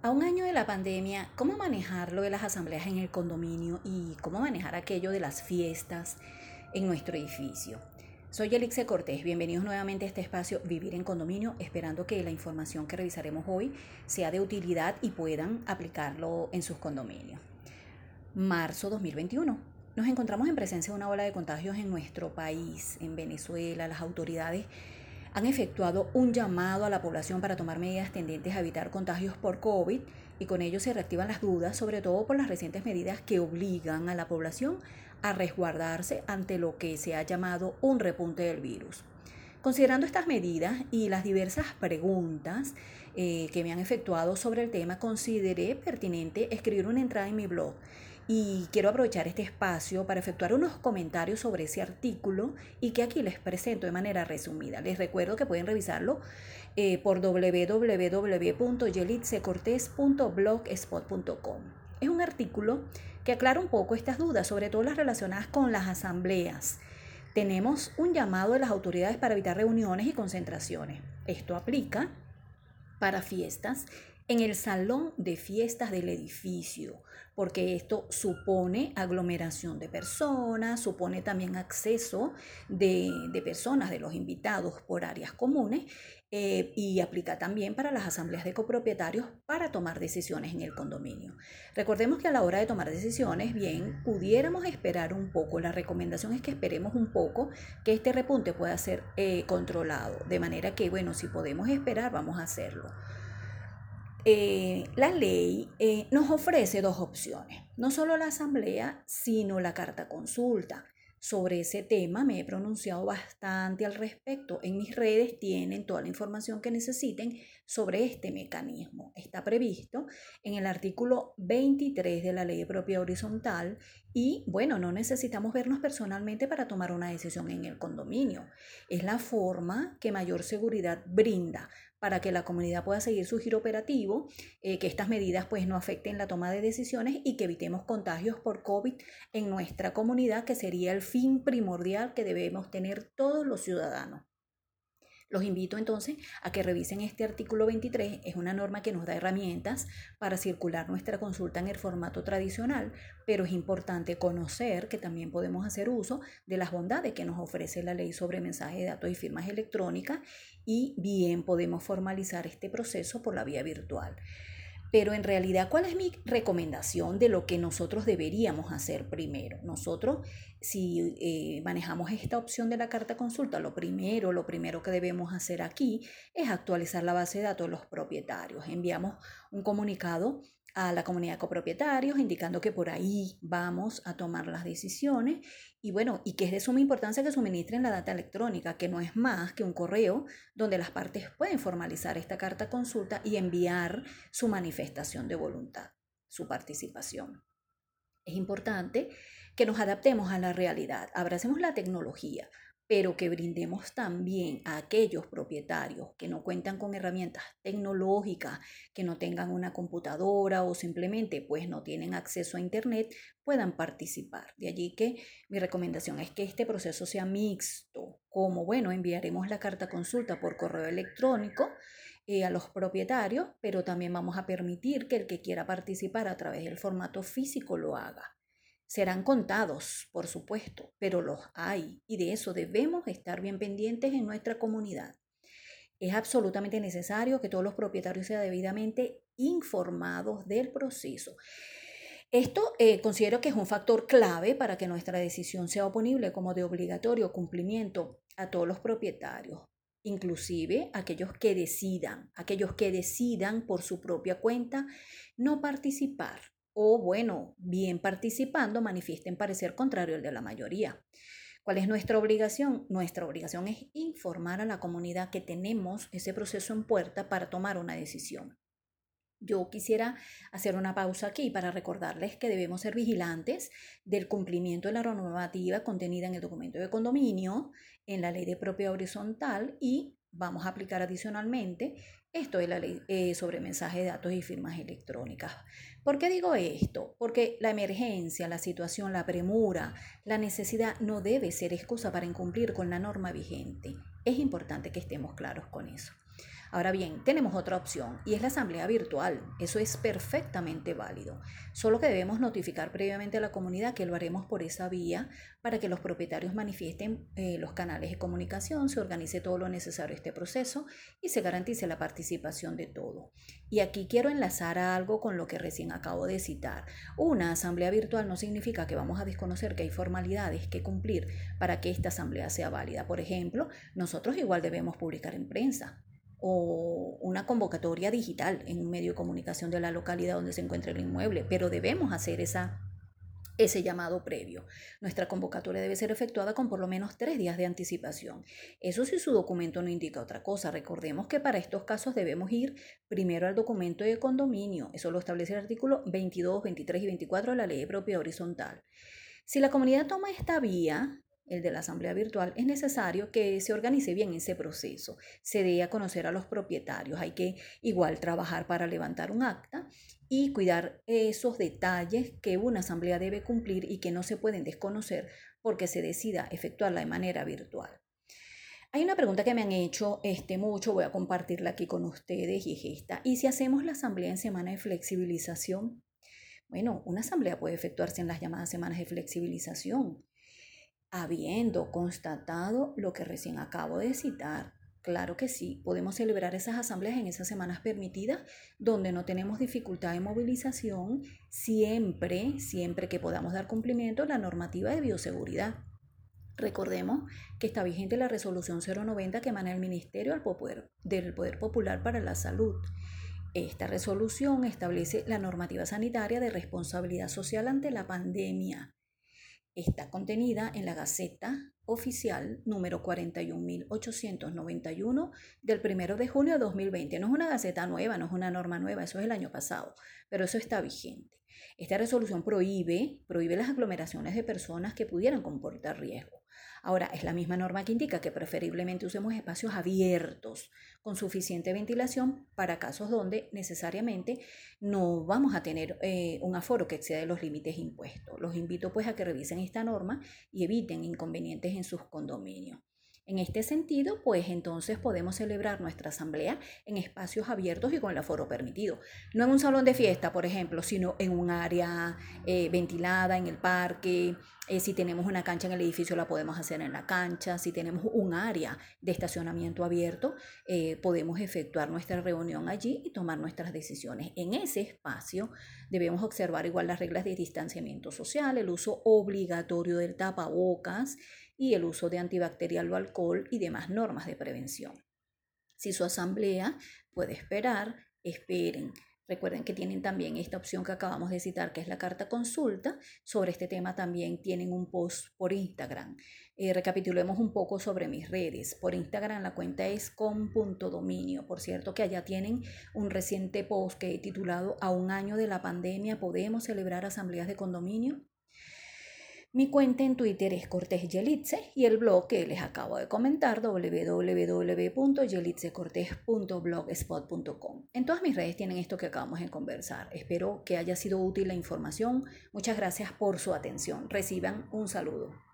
A un año de la pandemia, ¿cómo manejar lo de las asambleas en el condominio y cómo manejar aquello de las fiestas en nuestro edificio? Soy Elixe Cortés, bienvenidos nuevamente a este espacio Vivir en Condominio, esperando que la información que revisaremos hoy sea de utilidad y puedan aplicarlo en sus condominios. Marzo 2021. Nos encontramos en presencia de una ola de contagios en nuestro país, en Venezuela. Las autoridades han efectuado un llamado a la población para tomar medidas tendentes a evitar contagios por COVID y con ello se reactivan las dudas, sobre todo por las recientes medidas que obligan a la población a resguardarse ante lo que se ha llamado un repunte del virus. Considerando estas medidas y las diversas preguntas eh, que me han efectuado sobre el tema, consideré pertinente escribir una entrada en mi blog y quiero aprovechar este espacio para efectuar unos comentarios sobre ese artículo y que aquí les presento de manera resumida. Les recuerdo que pueden revisarlo eh, por www.yelitsecortes.blogspot.com. Es un artículo que aclara un poco estas dudas, sobre todo las relacionadas con las asambleas. Tenemos un llamado de las autoridades para evitar reuniones y concentraciones. Esto aplica para fiestas en el salón de fiestas del edificio, porque esto supone aglomeración de personas, supone también acceso de, personas, de los invitados por áreas comunes eh, y aplica también para las asambleas de copropietarios para tomar decisiones en el condominio. Recordemos que a la hora de tomar decisiones, bien, pudiéramos esperar un poco. La recomendación es que esperemos un poco que este repunte pueda ser eh, controlado, de manera que, bueno, si podemos esperar, vamos a hacerlo. Eh, la ley eh, nos ofrece dos opciones, no solo la asamblea, sino la carta consulta. Sobre ese tema me he pronunciado bastante al respecto. En mis redes tienen toda la información que necesiten sobre este mecanismo. Está previsto en el artículo 23 de la ley de propiedad horizontal y bueno, no necesitamos vernos personalmente para tomar una decisión en el condominio. Es la forma que mayor seguridad brinda para que la comunidad pueda seguir su giro operativo, eh, que estas medidas pues no afecten la toma de decisiones y que evitemos contagios por COVID en nuestra comunidad, que sería el fin primordial que debemos tener todos los ciudadanos. Los invito entonces a que revisen este artículo 23. Es una norma que nos da herramientas para circular nuestra consulta en el formato tradicional, pero es importante conocer que también podemos hacer uso de las bondades que nos ofrece la ley sobre mensajes de datos y firmas electrónicas y bien podemos formalizar este proceso por la vía virtual. Pero en realidad, ¿cuál es mi recomendación de lo que nosotros deberíamos hacer primero? Nosotros, si eh, manejamos esta opción de la carta consulta, lo primero, lo primero que debemos hacer aquí es actualizar la base de datos de los propietarios. Enviamos un comunicado a la comunidad de copropietarios, indicando que por ahí vamos a tomar las decisiones y bueno, y que es de suma importancia que suministren la data electrónica, que no es más que un correo donde las partes pueden formalizar esta carta consulta y enviar su manifestación de voluntad, su participación. Es importante que nos adaptemos a la realidad, abracemos la tecnología, pero que brindemos también a aquellos propietarios que no cuentan con herramientas tecnológicas, que no tengan una computadora o simplemente pues no tienen acceso a internet, puedan participar. De allí que mi recomendación es que este proceso sea mixto, como bueno, enviaremos la carta consulta por correo electrónico eh, a los propietarios, pero también vamos a permitir que el que quiera participar a través del formato físico lo haga. Serán contados, por supuesto, pero los hay y de eso debemos estar bien pendientes en nuestra comunidad. Es absolutamente necesario que todos los propietarios sean debidamente informados del proceso. Esto eh, considero que es un factor clave para que nuestra decisión sea oponible como de obligatorio cumplimiento a todos los propietarios, inclusive aquellos que decidan, aquellos que decidan por su propia cuenta no participar o, bueno, bien participando, manifiesten parecer contrario al de la mayoría. ¿Cuál es nuestra obligación? Nuestra obligación es informar a la comunidad que tenemos ese proceso en puerta para tomar una decisión. Yo quisiera hacer una pausa aquí para recordarles que debemos ser vigilantes del cumplimiento de la normativa contenida en el documento de condominio, en la ley de propiedad horizontal y vamos a aplicar adicionalmente esto es la ley eh, sobre mensajes de datos y firmas electrónicas. ¿Por qué digo esto? Porque la emergencia, la situación, la premura, la necesidad no debe ser excusa para incumplir con la norma vigente. Es importante que estemos claros con eso. Ahora bien, tenemos otra opción y es la asamblea virtual. Eso es perfectamente válido. Solo que debemos notificar previamente a la comunidad que lo haremos por esa vía para que los propietarios manifiesten eh, los canales de comunicación, se organice todo lo necesario este proceso y se garantice la participación de todo. Y aquí quiero enlazar a algo con lo que recién acabo de citar. Una asamblea virtual no significa que vamos a desconocer que hay formalidades que cumplir para que esta asamblea sea válida. Por ejemplo, nosotros igual debemos publicar en prensa o una convocatoria digital en un medio de comunicación de la localidad donde se encuentra el inmueble, pero debemos hacer esa, ese llamado previo. Nuestra convocatoria debe ser efectuada con por lo menos tres días de anticipación. Eso si su documento no indica otra cosa. Recordemos que para estos casos debemos ir primero al documento de condominio. Eso lo establece el artículo 22, 23 y 24 de la Ley de Propiedad Horizontal. Si la comunidad toma esta vía, el de la asamblea virtual, es necesario que se organice bien ese proceso, se dé a conocer a los propietarios, hay que igual trabajar para levantar un acta y cuidar esos detalles que una asamblea debe cumplir y que no se pueden desconocer porque se decida efectuarla de manera virtual. Hay una pregunta que me han hecho este, mucho, voy a compartirla aquí con ustedes y es esta. ¿Y si hacemos la asamblea en semana de flexibilización? Bueno, una asamblea puede efectuarse en las llamadas semanas de flexibilización habiendo constatado lo que recién acabo de citar. Claro que sí, podemos celebrar esas asambleas en esas semanas permitidas donde no tenemos dificultad de movilización, siempre, siempre que podamos dar cumplimiento a la normativa de bioseguridad. Recordemos que está vigente la resolución 090 que emana el Ministerio del Poder Popular para la Salud. Esta resolución establece la normativa sanitaria de responsabilidad social ante la pandemia está contenida en la Gaceta Oficial número 41.891 del 1 de junio de 2020. No es una gaceta nueva, no es una norma nueva, eso es el año pasado, pero eso está vigente. Esta resolución prohíbe, prohíbe las aglomeraciones de personas que pudieran comportar riesgo. Ahora, es la misma norma que indica que preferiblemente usemos espacios abiertos con suficiente ventilación para casos donde necesariamente no vamos a tener eh, un aforo que exceda los límites impuestos. Los invito pues a que revisen esta norma y eviten inconvenientes en sus condominios. En este sentido, pues entonces podemos celebrar nuestra asamblea en espacios abiertos y con el aforo permitido. No en un salón de fiesta, por ejemplo, sino en un área eh, ventilada, en el parque. Eh, si tenemos una cancha en el edificio, la podemos hacer en la cancha. Si tenemos un área de estacionamiento abierto, eh, podemos efectuar nuestra reunión allí y tomar nuestras decisiones. En ese espacio debemos observar igual las reglas de distanciamiento social, el uso obligatorio del tapabocas y el uso de antibacterial o alcohol y demás normas de prevención. Si su asamblea puede esperar, esperen. Recuerden que tienen también esta opción que acabamos de citar, que es la carta consulta. Sobre este tema también tienen un post por Instagram. Eh, recapitulemos un poco sobre mis redes. Por Instagram la cuenta es com.dominio. Por cierto que allá tienen un reciente post que he titulado A un año de la pandemia, ¿podemos celebrar asambleas de condominio? Mi cuenta en Twitter es Cortés Yelitze y el blog que les acabo de comentar www.yelitzecortés.blogspot.com. En todas mis redes tienen esto que acabamos de conversar. Espero que haya sido útil la información. Muchas gracias por su atención. Reciban un saludo.